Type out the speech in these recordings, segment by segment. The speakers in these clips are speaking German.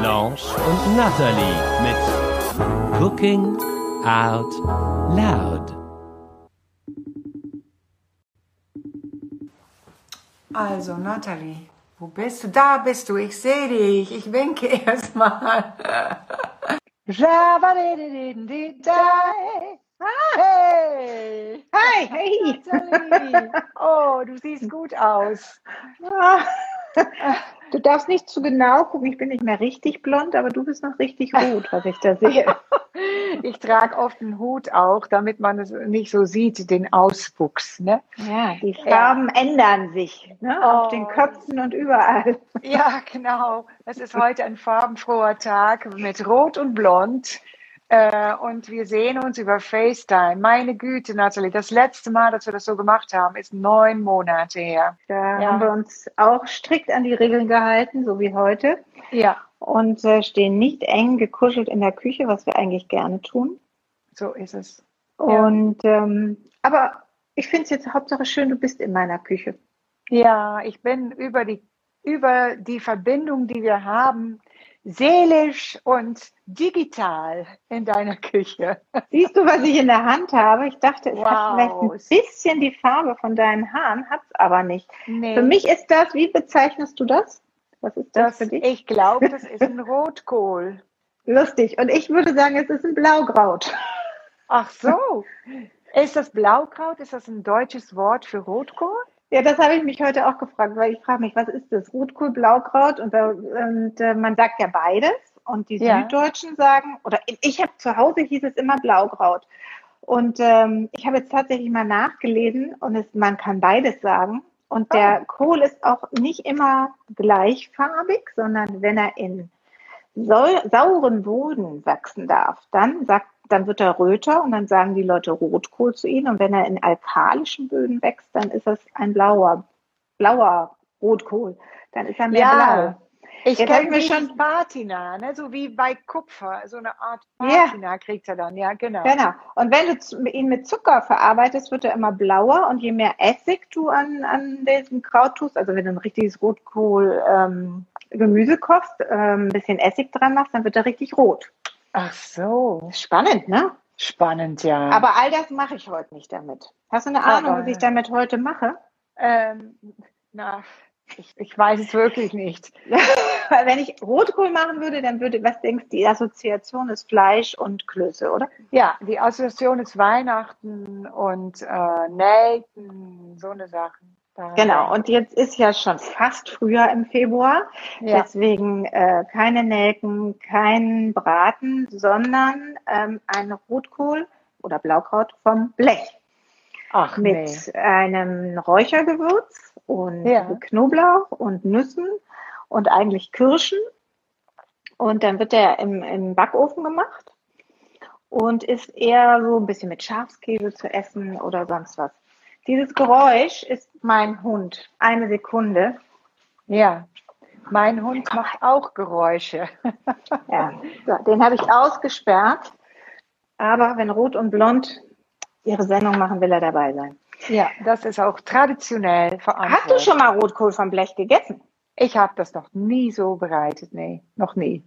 Blanche und Natalie mit Cooking Out Loud. Also, Natalie, wo bist du? Da bist du, ich sehe dich. Ich winke erstmal. Hey! Hi, hey! Natalie! Oh, du siehst gut aus. Du darfst nicht zu genau gucken, ich bin nicht mehr richtig blond, aber du bist noch richtig rot, was ich da sehe. Ich trage oft einen Hut auch, damit man es nicht so sieht, den Auswuchs. Ne? Ja, die Farben ändern sich ne? auf Oh. den Köpfen und überall. Ja, genau. Es ist heute ein farbenfroher Tag mit Rot und Blond. Äh, und wir sehen uns über FaceTime. Meine Güte, Natalie, das letzte Mal, dass wir das so gemacht haben, ist neun Monate her. Da Ja. haben wir uns auch strikt an die Regeln gehalten, so wie heute. Ja, Und äh, stehen nicht eng gekuschelt in der Küche, was wir eigentlich gerne tun. so ist es. Und ähm, aber ich finde es jetzt Hauptsache schön, du bist in meiner Küche. Ja, ich bin über die, über die Verbindung, die wir haben, seelisch und digital in deiner Küche. Siehst du, was ich in der Hand habe? Ich dachte, es hat Wow. vielleicht ein bisschen die Farbe von deinen Haaren, hat's aber nicht. Nee, Für mich ist das, wie bezeichnest du das? Was ist das, das, für dich? ich glaube, das ist ein Rotkohl. Lustig. Und ich würde sagen, es ist ein Blaukraut. Ach so. Ist das Blaukraut? Ist das ein deutsches Wort für Rotkohl? Ja, das habe ich mich heute auch gefragt, weil ich frage mich, was ist das? Rotkohl, Blaukraut? Und, und äh, man sagt ja beides. Und die Ja. Süddeutschen sagen, oder ich habe zu Hause hieß es immer Blaukraut. Und ähm, ich habe jetzt tatsächlich mal nachgelesen und es, man kann beides sagen. Und der Kohl ist auch nicht immer gleichfarbig, sondern wenn er in sau- sauren Boden wachsen darf, dann sagt, dann wird er röter und dann sagen die Leute Rotkohl zu ihm. Und wenn er in alkalischen Böden wächst, dann ist das ein blauer, blauer Rotkohl. Dann ist er mehr blau. Ich kenne mir schon- Patina, ne? so wie bei Kupfer, so eine Art Ja. Patina kriegt er dann, ja, genau. Genau. Und wenn du ihn mit Zucker verarbeitest, wird er immer blauer. Und je mehr Essig du an, an diesem Kraut tust, also wenn du ein richtiges Rotkohl ähm, Gemüse kochst, ähm, ein bisschen Essig dran machst, dann wird er richtig rot. Ach so, Spannend, ne? spannend, ja. Aber all das mache ich heute nicht damit. Hast du eine Ahnung, Aber- was ich damit heute mache? ähm, na, ich, ich weiß es wirklich nicht. Weil wenn ich Rotkohl machen würde, dann würde, was denkst du, die Assoziation ist Fleisch und Klöße, oder? Ja, die Assoziation ist Weihnachten und äh, Nelken, so eine Sachen. Genau. Und jetzt ist ja schon fast Frühjahr im Februar. Ja. Deswegen äh, keine Nelken, kein Braten, sondern ähm, ein Rotkohl oder Blaukraut vom Blech Ach mit nee. einem Räuchergewürz und Ja. Knoblauch und Nüssen und eigentlich Kirschen. Und dann wird der im, im Backofen gemacht und ist eher so ein bisschen mit Schafskäse zu essen oder sonst was. Dieses Geräusch ist mein Hund. Eine Sekunde. Ja. Mein Hund macht auch Geräusche. Ja, so, den habe ich ausgesperrt. Aber wenn Rot und Blond ihre Sendung machen, will er dabei sein. Ja, das ist auch traditionell verankert. Hast du schon mal Rotkohl vom Blech gegessen? Ich habe das noch nie so bereitet, nee, noch nie.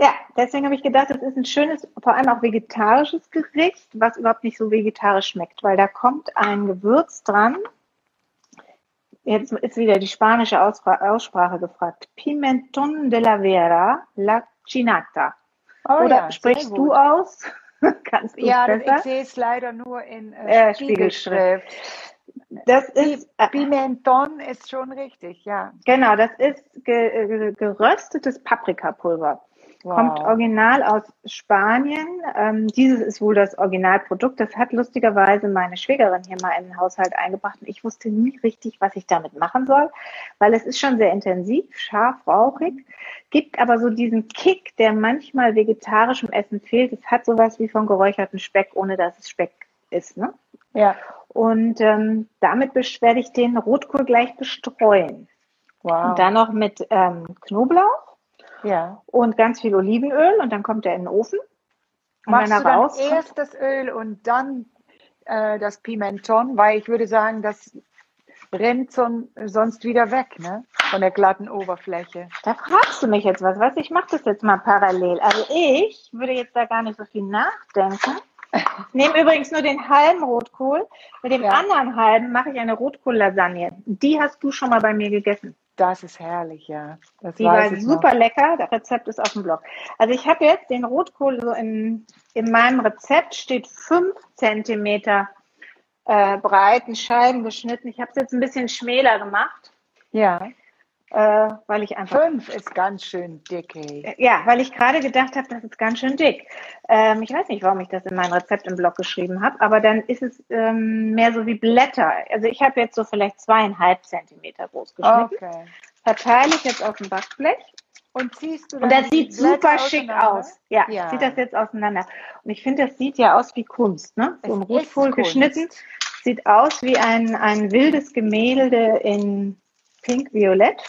Ja, deswegen habe ich gedacht, es ist ein schönes, vor allem auch vegetarisches Gericht, was überhaupt nicht so vegetarisch schmeckt, weil da kommt ein Gewürz dran. Jetzt ist wieder die spanische Ausspra- Aussprache gefragt. Pimentón de la Vera, la chinata. Oh Oder ja, sprichst du aus? Kannst du Ja, es das, besser? ich sehe es leider nur in äh, Spiegelschrift. Das ist, äh, Pimenton ist schon richtig, ja. genau, das ist ge, geröstetes Paprikapulver. Wow. Kommt original aus Spanien. Ähm, dieses ist wohl das Originalprodukt. Das hat lustigerweise meine Schwägerin hier mal in den Haushalt eingebracht. Und ich wusste nie richtig, was ich damit machen soll, weil es ist schon sehr intensiv, scharf, rauchig, gibt aber so diesen Kick, der manchmal vegetarischem Essen fehlt. Es hat sowas wie von geräucherten Speck, ohne dass es Speck ist. Ne? Ja. Und ähm, damit werde ich den Rotkohl gleich bestreuen. Wow. Und dann noch mit ähm, Knoblauch ja. Und ganz viel Olivenöl und dann kommt er in den Ofen. Und Machst wenn er du raus erst das Öl und dann äh, das Pimenton, weil ich würde sagen, das rennt son sonst wieder weg, ne? Von der glatten Oberfläche. Da fragst du mich jetzt was, was? Ich mache das jetzt mal parallel. Also ich würde jetzt da gar nicht so viel nachdenken. Ich nehme übrigens nur den halben Rotkohl. Mit dem ja. anderen halben mache ich eine Rotkohl-Lasagne. Die hast du schon mal bei mir gegessen. Das ist herrlich, ja. Das die war super noch. lecker. Das Rezept ist auf dem Blog. Also ich habe jetzt den Rotkohl so in, in meinem Rezept steht fünf Zentimeter äh, breiten Scheiben geschnitten. Ich habe es jetzt ein bisschen schmäler gemacht. Ja äh, weil ich einfach. Fünf ist ganz schön dick, ey. Äh, ja, weil ich gerade gedacht habe, das ist ganz schön dick. Ähm, ich weiß nicht, warum ich das in mein Rezept im Blog geschrieben habe, aber dann ist es ähm, mehr so wie Blätter. Also ich habe jetzt so vielleicht zweieinhalb Zentimeter groß geschnitten. Okay. Verteile ich jetzt auf dem Backblech. Und ziehst du Und das sieht super schick aus. Ja, ja, sieht das jetzt auseinander. Und ich finde, das sieht ja aus wie Kunst, ne? So ein Rotkohl geschnitten. Sieht aus wie ein, ein wildes Gemälde in pink-violett.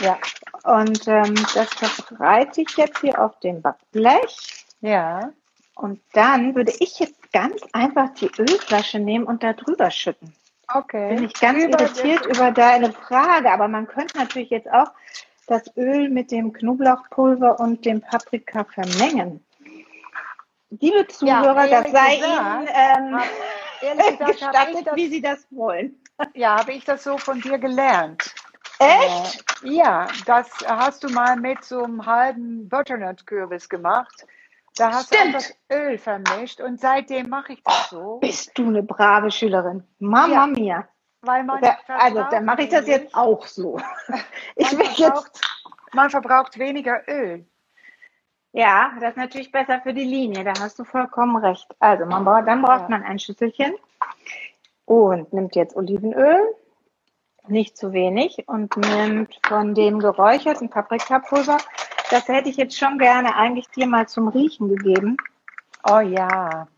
Ja. Und ähm, das verbreite ich jetzt hier auf dem Backblech. Ja. Und dann würde ich jetzt ganz einfach die Ölflasche nehmen und da drüber schütten. Okay. Bin ich ganz über irritiert über deine Frage, aber man könnte natürlich jetzt auch das Öl mit dem Knoblauchpulver und dem Paprika vermengen. Liebe Zuhörer, ja, das sei gesagt, Ihnen ähm, gestattet, das, wie Sie das wollen. Ja, habe ich das so von dir gelernt. Echt? Äh, ja, das hast du mal mit so einem halben Butternut-Kürbis gemacht. Da hast Stimmt. du das Öl vermischt und seitdem mache ich das so. Bist du eine brave Schülerin. Mama ja. mia. Weil man da, also, dann mache ich das jetzt auch so. Ich man, verbraucht, jetzt... man verbraucht weniger Öl. Ja, das ist natürlich besser für die Linie. Da hast du vollkommen recht. Also, man braucht, dann braucht man ein Schüsselchen und nimmt jetzt Olivenöl, nicht zu wenig und nimmt von dem geräucherten Paprikapulver. Das hätte ich jetzt schon gerne eigentlich dir mal zum Riechen gegeben. Oh ja.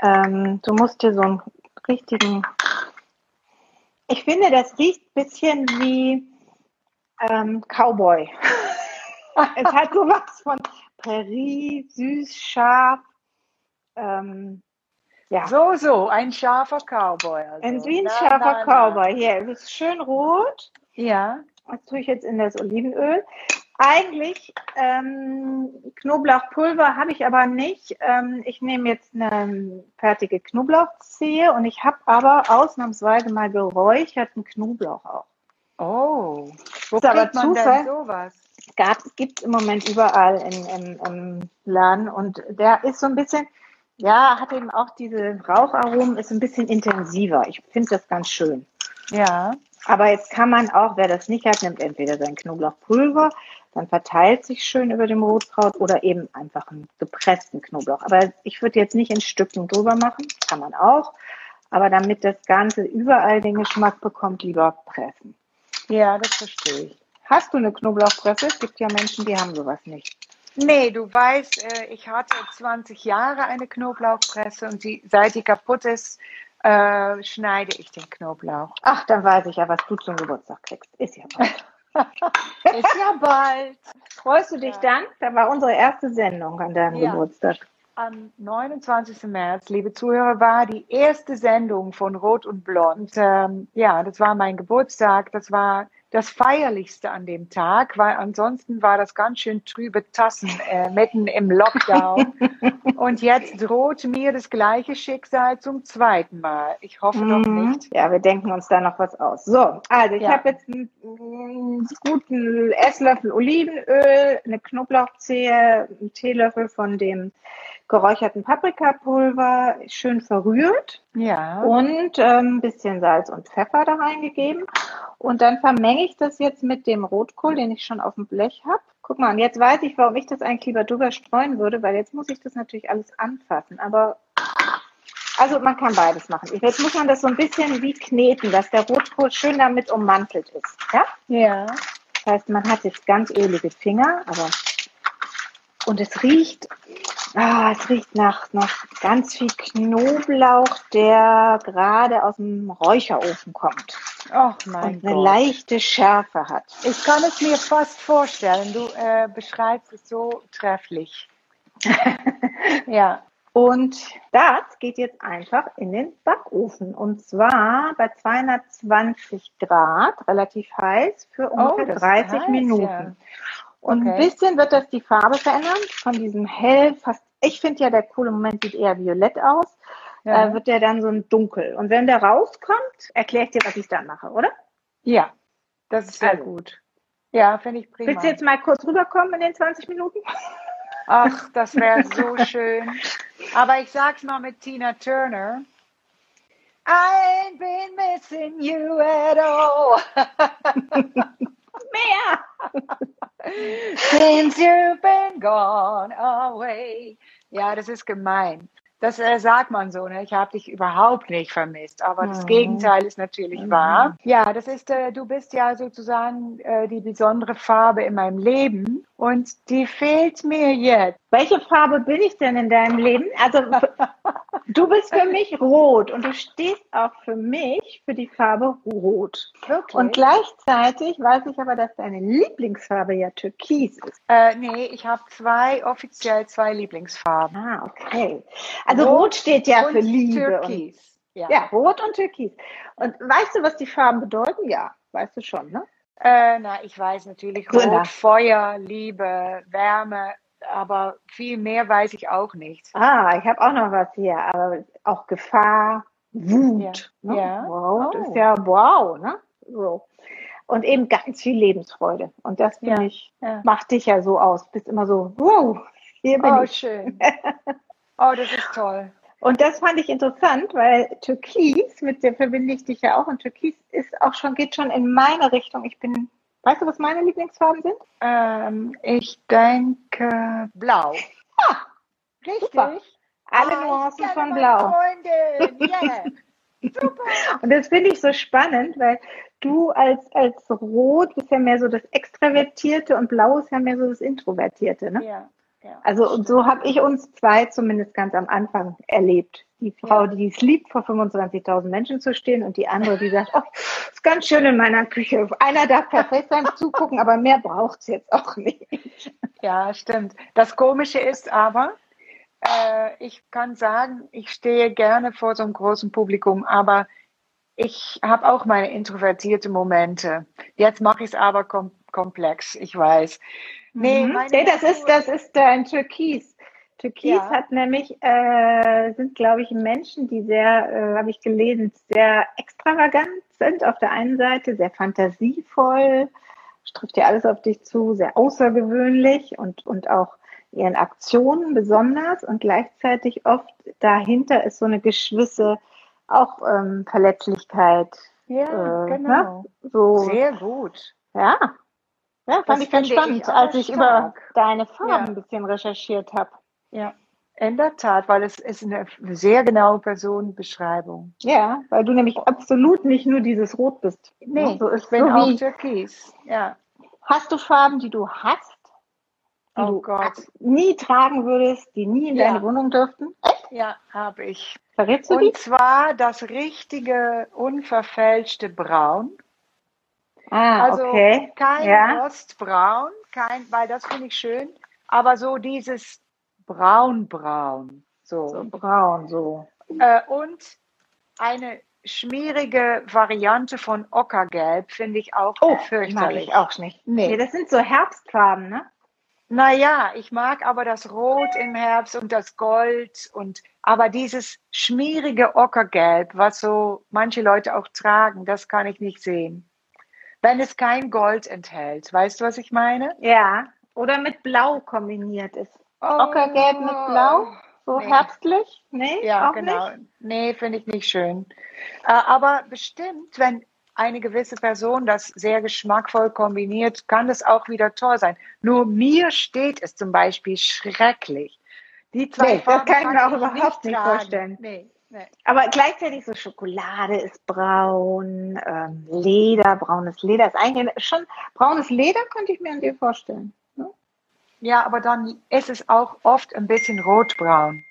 Ähm, du musst dir so einen richtigen. Ich finde, das riecht ein bisschen wie ähm, Cowboy. es hat sowas von Prärie, süß, scharf. Ähm, ja. So, so, ein scharfer Cowboy. Also. Ein wie ein scharfer na, Cowboy. Hier, es ist schön rot. Ja. Das tue ich jetzt in das Olivenöl. Eigentlich ähm, Knoblauchpulver habe ich aber nicht. Ähm, ich nehme jetzt eine fertige Knoblauchzehe und ich habe aber ausnahmsweise mal geräucherten Knoblauch auch. Oh, wo ist aber Zufall. sowas? Gab, gibt im Moment überall im Laden und der ist so ein bisschen, ja, hat eben auch diese Raucharomen, ist ein bisschen intensiver. Ich finde das ganz schön. Ja. Aber jetzt kann man auch, wer das nicht hat, nimmt entweder sein Knoblauchpulver, dann verteilt sich schön über dem Rotkraut oder eben einfach einen gepressten Knoblauch. Aber ich würde jetzt nicht in Stücken drüber machen, kann man auch. Aber damit das Ganze überall den Geschmack bekommt, lieber pressen. Ja, das verstehe ich. Hast du eine Knoblauchpresse? Es gibt ja Menschen, die haben sowas nicht. Nee, du weißt, äh, ich hatte 20 Jahre eine Knoblauchpresse und die, seit die kaputt ist, äh, schneide ich den Knoblauch. Ach, dann weiß ich ja, was du zum Geburtstag kriegst. Ist ja bald. ist ja bald. Freust du dich ja. dann? Da war unsere erste Sendung an deinem ja. Geburtstag. Am 29. März, liebe Zuhörer, war die erste Sendung von Rot und Blond. Ähm, ja, das war mein Geburtstag. Das war das Feierlichste an dem Tag, weil ansonsten war das ganz schön trübe Tassen äh, mitten im Lockdown. Und jetzt droht mir das gleiche Schicksal zum zweiten Mal. Ich hoffe mhm. doch nicht. Ja, wir denken uns da noch was aus. So, also ich ja. habe jetzt einen, einen, guten Esslöffel Olivenöl, eine Knoblauchzehe, einen Teelöffel von dem geräucherten Paprikapulver schön verrührt Ja. und ein ähm, bisschen Salz und Pfeffer da reingegeben. Und dann vermenge ich das jetzt mit dem Rotkohl, den ich schon auf dem Blech habe. Guck mal, und jetzt weiß ich, warum ich das eigentlich lieber drüber streuen würde, weil jetzt muss ich das natürlich alles anfassen. Aber also man kann beides machen. Jetzt muss man das so ein bisschen wie kneten, dass der Rotkohl schön damit ummantelt ist. Ja? Ja. Das heißt, man hat jetzt ganz ölige Finger, aber und es riecht, ah, es riecht nach, nach ganz viel Knoblauch, der gerade aus dem Räucherofen kommt Ach mein und eine Gott. leichte Schärfe hat. Ich kann es mir fast vorstellen. Du äh, beschreibst es so trefflich. ja. Und das geht jetzt einfach in den Backofen. Und zwar bei 220 Grad, relativ heiß, für ungefähr Oh, das ist 30 heiß, Minuten. ja. Und ein Okay. bisschen wird das die Farbe verändern, von diesem hell, fast, ich finde ja, der coole Moment sieht eher violett aus, Ja. äh, wird der dann so ein dunkel. Und wenn der rauskommt, erkläre ich dir, was ich dann mache, oder? ja. Das ist sehr Also. gut. Ja, finde ich prima. Willst du jetzt mal kurz rüberkommen in den 20 Minuten? Ach, das wäre so schön. Aber ich sag's mal mit Tina Turner. I ain't been missing you at all. Mehr! Since you've been gone away. Ja, das ist gemein. Das äh, sagt man so, ne? Ich habe dich überhaupt nicht vermisst. Aber das Mhm. Gegenteil ist natürlich Mhm. wahr. Ja, das ist, äh, du bist ja sozusagen äh, die besondere Farbe in meinem Leben und die fehlt mir jetzt. Welche Farbe bin ich denn in deinem Leben? Also du bist für mich rot und du stehst auch für mich für die Farbe rot. Wirklich? Und gleichzeitig weiß ich aber, dass deine Lieblingsfarbe ja Türkis ist. Äh, nee, ich habe zwei, offiziell zwei Lieblingsfarben. Ah, okay. Also rot, steht ja und für Liebe. Und, Türkis. Ja. ja, rot und Türkis. Und weißt du, was die Farben bedeuten? Ja, weißt du schon, ne? Äh, na, ich weiß natürlich. Rot, Feuer, Liebe, Wärme, aber viel mehr weiß ich auch nicht. Ah, ich habe auch noch was hier, aber auch Gefahr, Wut. Ja. Ne? Ja. Rot Oh. ist ja wow, ne? So. Und eben ganz viel Lebensfreude. Und das finde Ja. ich, Ja. macht dich ja so aus. Bist immer so, wow, hier bin Oh, ich. schön. Oh, das ist toll. Und das fand ich interessant, weil Türkis, mit der verbinde ich dich ja auch, und Türkis ist auch schon, geht schon in meine Richtung. Ich bin, weißt du, was meine Lieblingsfarben sind? Ähm, ich denke blau. Richtig? super. Alle Ah, Nuancen von Blau. Freundin. Yeah. Super. Und das finde ich so spannend, weil du als, als Rot bist ja mehr so das Extravertierte und Blau ist ja mehr so das Introvertierte. Ne? Ja. Ja. Also und so habe ich uns zwei zumindest ganz am Anfang erlebt. Die Frau, Ja. die es liebt, vor 25.000 Menschen zu stehen und die andere, die sagt, oh, ist ganz schön in meiner Küche. Einer darf per FaceTime zugucken, aber mehr braucht's jetzt auch nicht. Ja, stimmt. Das Komische ist aber, äh, ich kann sagen, ich stehe gerne vor so einem großen Publikum, aber ich habe auch meine introvertierte Momente. Jetzt mache ich es aber kom komplex, ich weiß. Nee, Mhm. nee das ist, das ist dein Türkis. Türkis Ja. hat nämlich, äh, sind glaube ich Menschen, die sehr, äh, habe ich gelesen, sehr extravagant sind auf der einen Seite, sehr fantasievoll, trifft ja alles auf dich zu, sehr außergewöhnlich und, und auch ihren Aktionen besonders und gleichzeitig oft dahinter ist so eine gewisse auch ähm, Verletzlichkeit. Ja, äh, genau. Ne? So, Sehr gut. ja. Ja, fand Das ich ganz spannend, ich als ich über stark. deine Farben Ja. ein bisschen recherchiert habe. Ja, in der Tat, weil es ist eine sehr genaue Personenbeschreibung. Ja, weil du nämlich absolut nicht nur dieses Rot bist. Nee, so ist bin so auch wie, Türkis. Ja. Hast du Farben, die du hast, die Oh du Gott. nie tragen würdest, die nie in Ja. deine Wohnung dürften? Echt? Ja, habe ich. Verrätst du die? Und zwar das richtige, unverfälschte Braun. Ah, Also okay. kein Ja. Rostbraun, kein, weil das finde ich schön, aber so dieses Braunbraun. So. So braun, so. Äh, und eine schmierige Variante von Ockergelb finde ich auch Oh, fürchterlich. ich auch nicht. Nee. Nee, das sind so Herbstfarben, ne? Naja, ich mag aber das Rot im Herbst und das Gold und aber dieses schmierige Ockergelb, was so manche Leute auch tragen, das kann ich nicht sehen. Wenn es kein Gold enthält. Weißt du, was ich meine? Ja. Oder mit Blau kombiniert ist. Ockergelb mit Blau? So nee. herbstlich? Nee, ja, genau. Nicht? Nee, finde ich nicht schön. Äh, aber bestimmt, wenn eine gewisse Person das sehr geschmackvoll kombiniert, kann das auch wieder toll sein. Nur mir steht es zum Beispiel schrecklich. Die zwei nee, Farben das kann ich mir auch überhaupt nicht, vorstellen. Nee, nee. Aber gleichzeitig so Schokolade ist braun, ähm, Leder, braunes Leder ist eigentlich schon braunes Leder könnte ich mir an dir vorstellen. Ne? Ja, aber dann ist es auch oft ein bisschen rotbraun.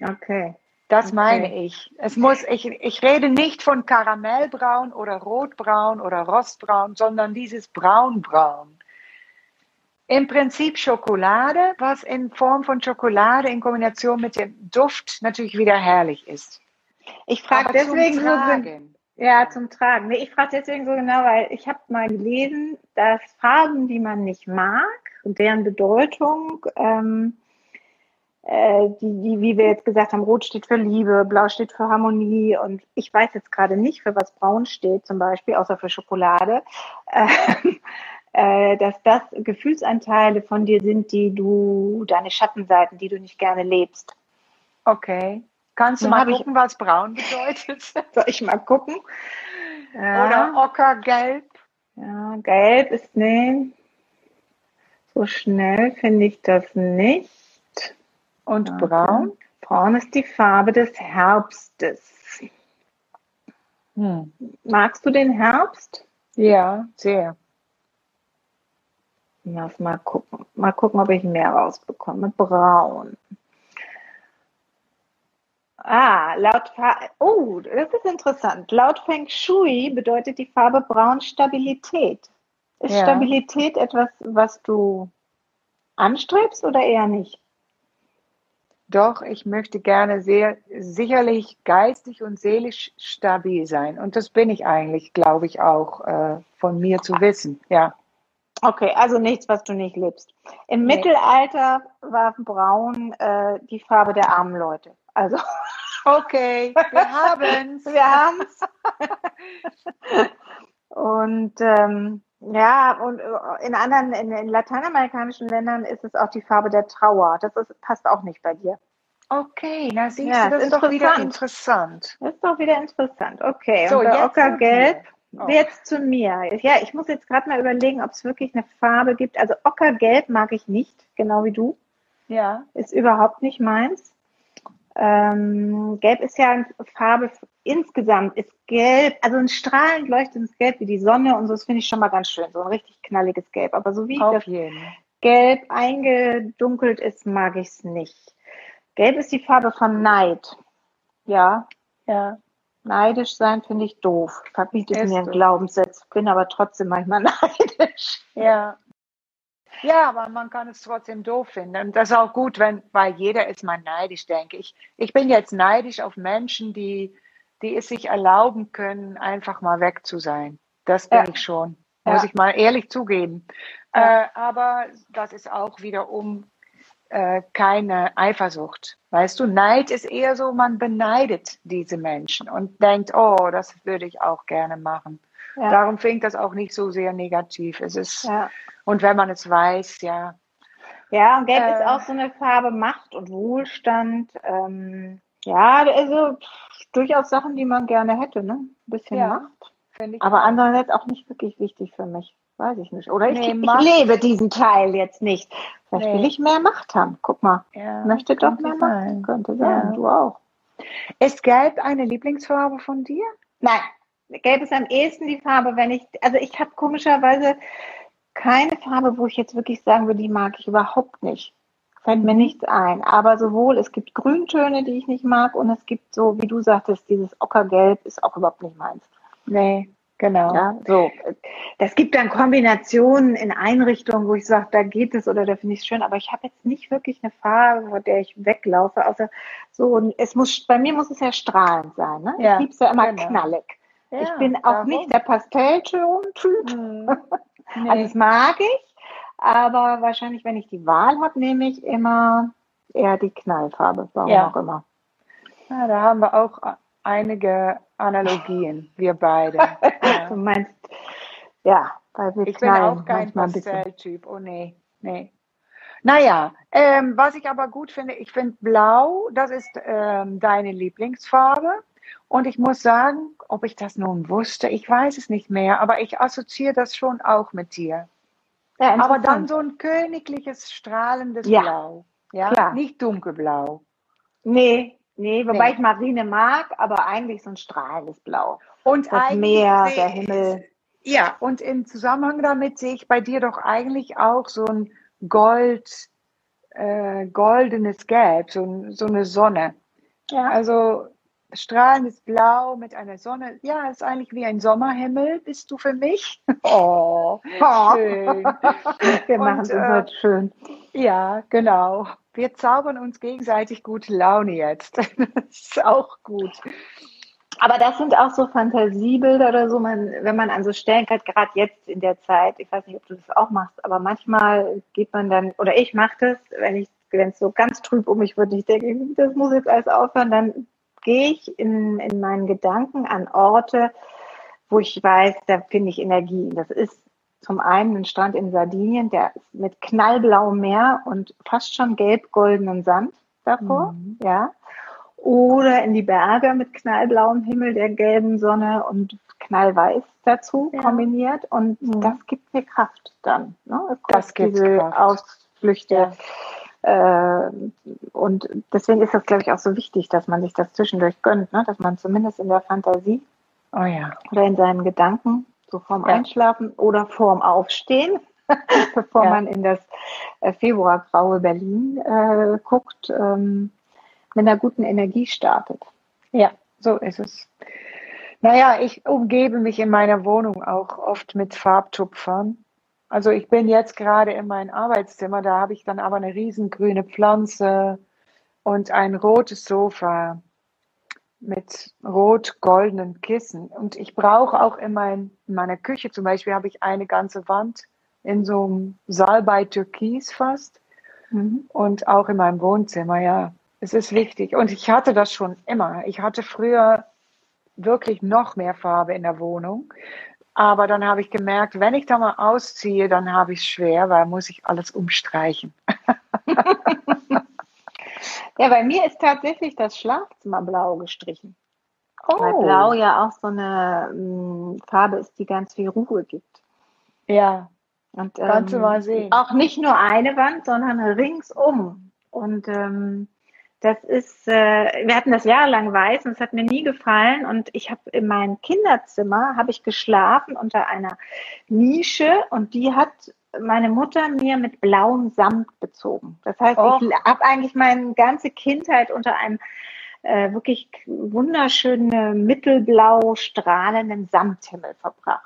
Okay. Das okay. meine ich. Es muss, ich, ich rede nicht von Karamellbraun oder Rotbraun oder Rostbraun, sondern dieses Braunbraun. Im Prinzip Schokolade, was in Form von Schokolade in Kombination mit dem Duft natürlich wieder herrlich ist. Ich frage deswegen so, ja, zum Tragen. Nee, ich frage deswegen so genau, weil ich habe mal gelesen, dass Farben, die man nicht mag und deren Bedeutung ähm, äh, die, die, wie wir jetzt gesagt haben, Rot steht für Liebe, Blau steht für Harmonie und ich weiß jetzt gerade nicht, für was Braun steht, zum Beispiel, außer für Schokolade, äh, äh, dass das Gefühlsanteile von dir sind, die du, deine Schattenseiten, die du nicht gerne lebst. Okay. Kannst du Dann mal gucken, ich, was braun bedeutet? Soll ich mal gucken? Ja. Oder Ockergelb? Ja, gelb ist, nee, so schnell finde ich das nicht. Und okay. braun? Braun ist die Farbe des Herbstes. Hm. Magst du den Herbst? Ja, sehr. Lass mal gucken. Mal gucken, ob ich mehr rausbekomme. Braun. Ah, laut oh, das ist interessant. Laut Feng Shui bedeutet die Farbe Braun Stabilität. Ist ja. Stabilität etwas, was du anstrebst oder eher nicht? Doch, ich möchte gerne sehr sicherlich geistig und seelisch stabil sein. Und das bin ich eigentlich, glaube ich, auch äh, von mir zu wissen. Ja. Okay, also nichts, was du nicht liebst. Im nee. Mittelalter war Braun äh, die Farbe der armen Leute. Also. Okay, wir haben's. wir haben's. und ähm, ja, und äh, in anderen, in, in, lateinamerikanischen Ländern ist es auch die Farbe der Trauer. Das ist, passt auch nicht bei dir. Okay, na siehst ja, du, das ist doch wieder interessant. Das ist doch wieder interessant. Okay, so, und bei Ockergelb, oh. jetzt zu mir. Ja, ich muss jetzt gerade mal überlegen, ob es wirklich eine Farbe gibt. Also Ockergelb mag ich nicht, genau wie du. Ja. Ist überhaupt nicht meins. Ähm, Gelb ist ja eine Farbe insgesamt, ist gelb, also ein strahlend leuchtendes Gelb wie die Sonne und so, das finde ich schon mal ganz schön, so ein richtig knalliges Gelb. Aber so wie Auf das jeden. Gelb eingedunkelt ist, mag ich es nicht. Gelb ist die Farbe von Neid. Ja, ja. Neidisch sein finde ich doof. Verbietet mir einen Glaubenssatz. Bin aber trotzdem manchmal neidisch. Ja. Ja, aber man kann es trotzdem doof finden. Und das ist auch gut, wenn, weil jeder ist mal neidisch, denke ich. Ich bin jetzt neidisch auf Menschen, die, die es sich erlauben können, einfach mal weg zu sein. Das bin ja. ich schon. Muss ja. ich mal ehrlich zugeben. Ja. Äh, aber das ist auch wiederum äh, keine Eifersucht. Weißt du, Neid ist eher so, man beneidet diese Menschen und denkt, oh, das würde ich auch gerne machen. Ja. Darum fängt das auch nicht so sehr negativ. Es ist, ja. und wenn man es weiß, ja. Ja, und Gelb äh, ist auch so eine Farbe Macht und Wohlstand. Ähm, ja, also durchaus Sachen, die man gerne hätte, ne? Ein bisschen ja, Macht. Aber andererseits auch nicht wirklich wichtig für mich. Weiß ich nicht. Oder nee, ich, ich, lebe diesen Teil jetzt nicht. Vielleicht nee. will ich mehr Macht haben. Guck mal. Ja, möchte doch mehr sein. Macht. Könnte sein. Ja. Du auch. Ist Gelb eine Lieblingsfarbe von dir? Nein. Gelb ist am ehesten die Farbe, wenn ich, also ich habe komischerweise keine Farbe, wo ich jetzt wirklich sagen würde, die mag ich überhaupt nicht. Fällt mir nichts ein. Aber sowohl, es gibt Grüntöne, die ich nicht mag, und es gibt so, wie du sagtest, dieses Ockergelb ist auch überhaupt nicht meins. Nee, genau. Ja, so. Das gibt dann Kombinationen in Einrichtungen, wo ich sage, da geht es oder da finde ich es schön, aber ich habe jetzt nicht wirklich eine Farbe, vor der ich weglaufe, außer so, es muss, bei mir muss es ja strahlend sein, ne? Ja, ich liebe es ja immer genau. knallig. Ja, ich bin auch warum? nicht der Pastellton-Typ. Hm. Nee. Also das mag ich, aber wahrscheinlich, wenn ich die Wahl habe, nehme ich immer eher die Knallfarbe, warum ja. auch immer. Ja, da haben wir auch einige Analogien, wir beide. Ja. du meinst, ja, weil wir Ich bin auch kein Pastelltyp, oh nee, nee. Naja, ähm, was ich aber gut finde, ich finde blau, das ist ähm, deine Lieblingsfarbe. Und ich muss sagen, ob ich das nun wusste, ich weiß es nicht mehr, aber ich assoziiere das schon auch mit dir. Ja, Aber dann so ein königliches, strahlendes Ja, Blau. Ja, klar. nicht dunkelblau. Nee, nee, wobei Nee. ich Marine mag, aber eigentlich so ein strahlendes Blau. Und Das eigentlich Meer, der Himmel. Ja, und im Zusammenhang damit sehe ich bei dir doch eigentlich auch so ein Gold, äh, goldenes Gelb, so, so eine Sonne. Ja. Also strahlendes Blau mit einer Sonne. Ja, ist eigentlich wie ein Sommerhimmel, bist du für mich. Oh, Oh. schön. Wir machen es äh, schön. Ja, genau. Wir zaubern uns gegenseitig gute Laune jetzt. Das ist auch gut. Aber das sind auch so Fantasiebilder oder so, man, wenn man an so Stellen, gerade jetzt in der Zeit, ich weiß nicht, ob du das auch machst, aber manchmal geht man dann, oder ich mache das, wenn ich, wenn es so ganz trüb um mich wird, ich denke, das muss jetzt alles aufhören, dann gehe ich in, in meinen Gedanken an Orte, wo ich weiß, da finde ich Energie. Das ist zum einen ein Strand in Sardinien, der ist mit knallblauem Meer und fast schon gelb-goldenen Sand davor, Mhm. ja. Oder in die Berge mit knallblauem Himmel, der gelben Sonne und knallweiß dazu Ja. kombiniert. Und Mhm. das gibt mir Kraft dann. Ne? Es Das gibt diese Kraft. Ausflüchte. Äh, und deswegen ist das, glaube ich, auch so wichtig, dass man sich das zwischendurch gönnt, ne? dass man zumindest in der Fantasie Oh ja. oder in seinen Gedanken, so vorm Ja. Einschlafen oder vorm Aufstehen, bevor Ja. man in das äh, februargraue Berlin äh, guckt, ähm, mit einer guten Energie startet. Ja, so ist es. Naja, ich umgebe mich in meiner Wohnung auch oft mit Farbtupfern. Also ich bin jetzt gerade in meinem Arbeitszimmer, da habe ich dann aber eine riesengrüne Pflanze und ein rotes Sofa mit rot-goldenen Kissen. Und ich brauche auch in, mein, in meiner Küche zum Beispiel, habe ich eine ganze Wand in so einem Salbei-Türkis fast. Und auch in meinem Wohnzimmer, ja. Es ist wichtig. Und ich hatte das schon immer. Ich hatte früher wirklich noch mehr Farbe in der Wohnung. Aber dann habe ich gemerkt, wenn ich da mal ausziehe, dann habe ich es schwer, weil muss ich alles umstreichen. Ja, bei mir ist tatsächlich das Schlafzimmer blau gestrichen. Weil Oh. blau ja auch so eine ähm, Farbe ist, die ganz viel Ruhe gibt. Ja, Und, Kannst du mal sehen. Auch nicht nur eine Wand, sondern ringsum. Und ähm, das ist, äh, wir hatten das jahrelang weiß und es hat mir nie gefallen. Und ich habe in meinem Kinderzimmer habe ich geschlafen unter einer Nische und die hat meine Mutter mir mit blauem Samt bezogen. Das heißt, Och. ich habe eigentlich meine ganze Kindheit unter einem äh, wirklich wunderschönen mittelblau strahlenden Samthimmel verbracht.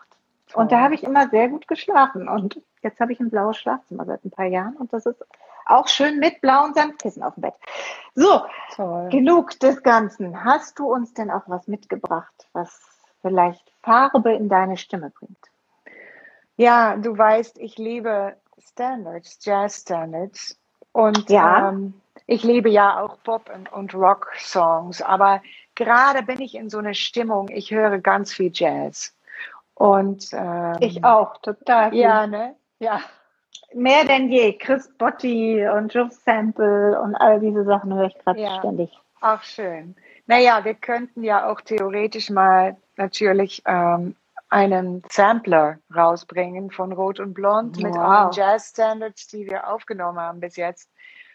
Und da Toll. habe ich immer sehr gut geschlafen. Und jetzt habe ich ein blaues Schlafzimmer seit ein paar Jahren. Und das ist auch schön mit blauen Sandkissen auf dem Bett. So, toll. genug des Ganzen. Hast du uns denn auch was mitgebracht, was vielleicht Farbe in deine Stimme bringt? Ja, du weißt, ich liebe Standards, Jazz-Standards. Und Ja. ähm, ich liebe ja auch Pop- und, und Rock-Songs. Aber gerade bin ich in so einer Stimmung, ich höre ganz viel Jazz. Und ähm, Ich auch, total. viel. Ja, ne? Ja. Mehr denn je. Chris Botti und Joe Sample und all diese Sachen höre ich gerade Ja. ständig. Ach, schön. Naja, wir könnten ja auch theoretisch mal natürlich ähm, einen Sampler rausbringen von Rot und Blond mit Wow. allen Jazz-Standards, die wir aufgenommen haben bis jetzt.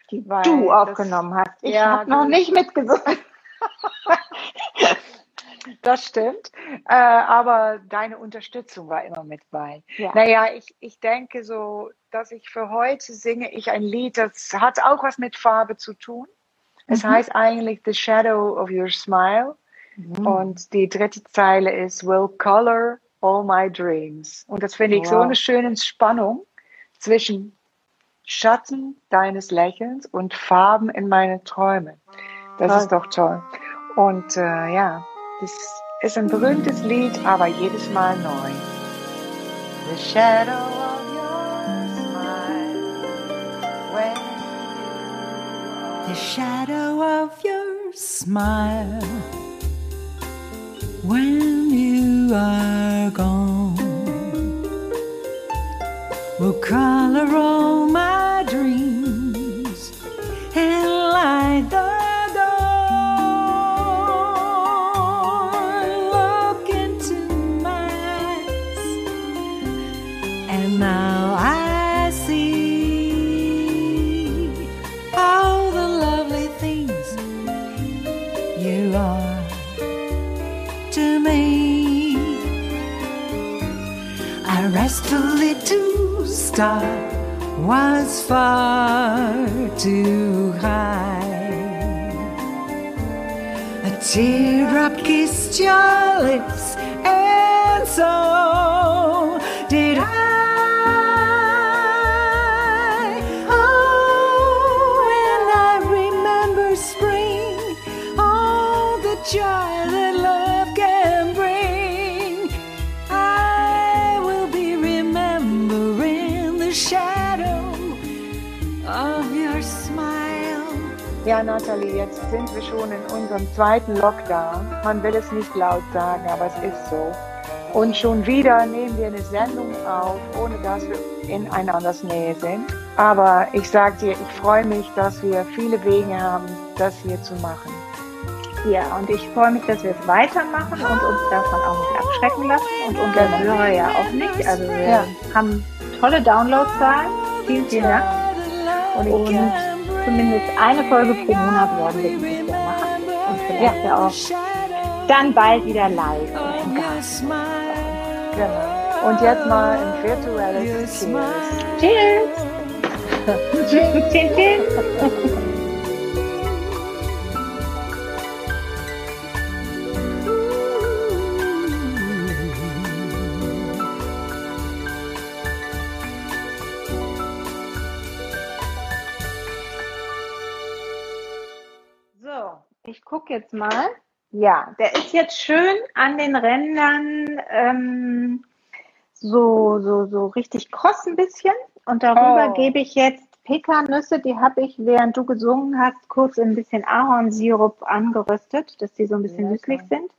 Die du das- aufgenommen hast. Ich Ja, habe noch du- nicht mitgesungen. Das stimmt. Äh, aber deine Unterstützung war immer mit bei. Ja. Naja, ich, ich denke so, dass ich für heute singe ich ein Lied, das hat auch was mit Farbe zu tun. Es Mhm. heißt eigentlich The Shadow of Your Smile. Mhm. Und die dritte Zeile ist Will color all my dreams. Und das finde ich so Wow. eine schöne Spannung zwischen Schatten deines Lächelns und Farben in meine Träume. Das Toll. ist doch toll. Und äh, ja, das ist ein berühmtes Lied, aber jedes Mal neu. The shadow of your smile when The shadow of your smile when you are gone will color all my dreams and light the start was far too high. A teardrop kissed your lips, and so Ja, Nathalie, jetzt sind wir schon in unserem zweiten Lockdown. Man will es nicht laut sagen, aber es ist so. Und schon wieder nehmen wir eine Sendung auf, ohne dass wir in einanders Nähe sind. Aber ich sage dir, ich freue mich, dass wir viele Wege haben, das hier zu machen. Ja, und ich freue mich, dass wir es weitermachen und uns davon auch nicht abschrecken lassen und unsere Hörer ja auch nicht. Also wir Ja. haben tolle Downloadzahlen. Vielen, vielen Dank. Und zumindest eine Folge pro Monat werden wir dieses Jahr machen. Und vielleicht ja auch dann bald wieder live. im Garten. Genau. Und jetzt mal ein virtuelles Cheers. Cheers! Cheers, cheers! Ich gucke jetzt mal. Ja, der ist jetzt schön an den Rändern ähm, so, so, so richtig kross ein bisschen. Und darüber Oh. gebe ich jetzt Pekannüsse, die habe ich, während du gesungen hast, kurz in ein bisschen Ahornsirup angeröstet, dass die so ein bisschen Lecker. süßlich sind.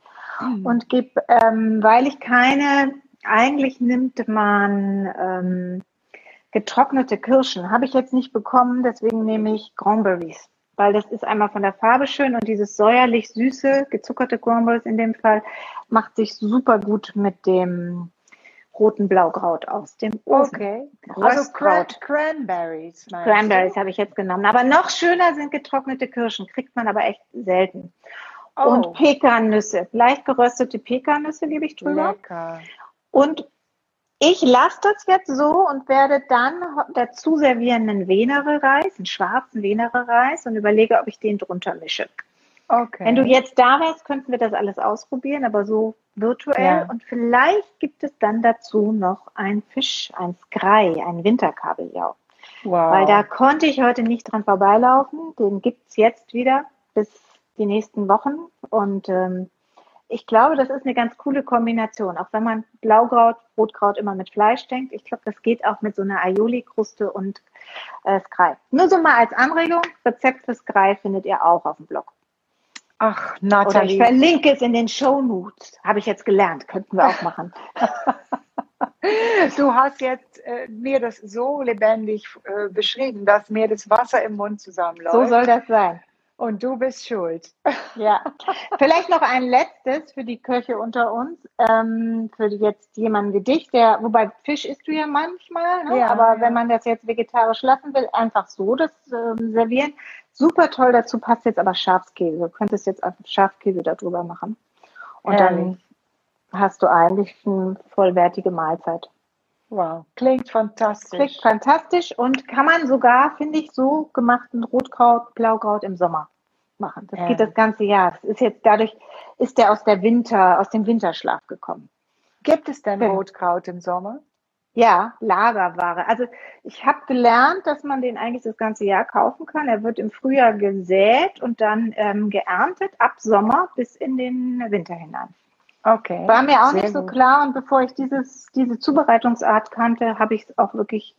Und gebe, ähm, weil ich keine, eigentlich nimmt man ähm, getrocknete Kirschen, habe ich jetzt nicht bekommen, deswegen nehme ich Cranberries. Weil das ist einmal von der Farbe schön und dieses säuerlich süße, gezuckerte Cranberries in dem Fall, macht sich super gut mit dem roten Blaukraut aus dem Ofen. Okay. Also Cran Röstkraut. Cranberries. Cranberries habe ich jetzt genommen. Aber noch schöner sind getrocknete Kirschen, kriegt man aber echt selten. Oh, Und Pekannüsse, leicht geröstete Pekannüsse gebe ich drüber. lecker. Und ich lasse das jetzt so und werde dann dazu servieren einen Venere Reis, einen schwarzen Venere Reis und überlege, ob ich den drunter mische. Okay. Wenn du jetzt da wärst, könnten wir das alles ausprobieren, aber so virtuell. Ja. Und vielleicht gibt es dann dazu noch ein Fisch, ein Skrei, ein Winterkabeljau. wow. Weil da konnte ich heute nicht dran vorbeilaufen. Den gibt's jetzt wieder bis die nächsten Wochen. Und ähm, ich glaube, das ist eine ganz coole Kombination. Auch wenn man Blaukraut, Rotkraut immer mit Fleisch denkt. Ich glaube, das geht auch mit so einer Aioli-Kruste und äh, Skrei. Nur so mal als Anregung. Rezept für Skrei findet ihr auch auf dem Blog. Ach, Oder ich Nathalie. verlinke es in den Show Notes. Habe ich jetzt gelernt. Könnten wir auch machen. Du hast jetzt äh, mir das so lebendig äh, beschrieben, dass mir das Wasser im Mund zusammenläuft. So soll das sein. Und du bist schuld. Ja, vielleicht noch ein letztes für die Köche unter uns, ähm, für jetzt jemanden wie dich, der, wobei Fisch isst du ja manchmal, ne? Ja, aber ja. wenn man das jetzt vegetarisch lassen will, einfach so das ähm, servieren. Super toll, dazu passt jetzt aber Schafskäse. Du könntest jetzt einfach Schafskäse darüber machen. Und Herrlich. dann hast du eigentlich eine vollwertige Mahlzeit. Wow. Klingt fantastisch. Klingt fantastisch und kann man sogar, finde ich, so gemachten Rotkraut, Blaukraut im Sommer machen. Das Ja. geht das ganze Jahr. Das ist jetzt dadurch, ist der aus der Winter, aus dem Winterschlaf gekommen. Gibt es denn Ja. Rotkraut im Sommer? Ja, Lagerware. Also ich habe gelernt, dass man den eigentlich das ganze Jahr kaufen kann. Er wird im Frühjahr gesät und dann ähm, geerntet ab Sommer bis in den Winter hinein. Okay. War mir auch nicht so gut. klar und bevor ich dieses, diese Zubereitungsart kannte, habe ich es auch wirklich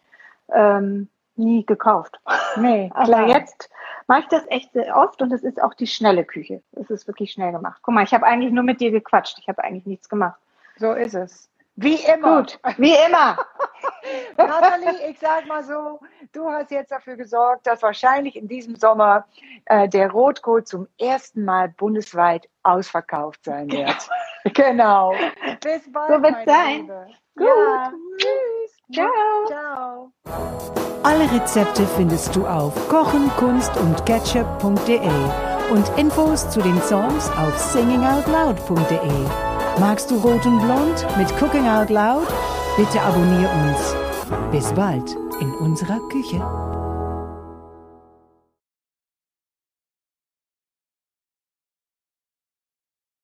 ähm, nie gekauft. Nee, Aber klar. jetzt mache ich das echt sehr oft und es ist auch die schnelle Küche. Es ist wirklich schnell gemacht. Guck mal, ich habe eigentlich nur mit dir gequatscht. Ich habe eigentlich nichts gemacht. So ist es. Wie immer. Gut, wie immer. Nathalie, ich sag mal so, du hast jetzt dafür gesorgt, dass wahrscheinlich in diesem Sommer äh, der Rotkohl zum ersten Mal bundesweit ausverkauft sein wird. genau. Bis bald. So wird's sein. Liebe. Gut. Ja. Tschüss. Ciao. Ciao. Alle Rezepte findest du auf kochen, kunst und ketchup.de und Infos zu den Songs auf singingoutloud.de. Magst du Rot und Blond mit Cooking Out Loud? Bitte abonnier uns. Bis bald in unserer Küche.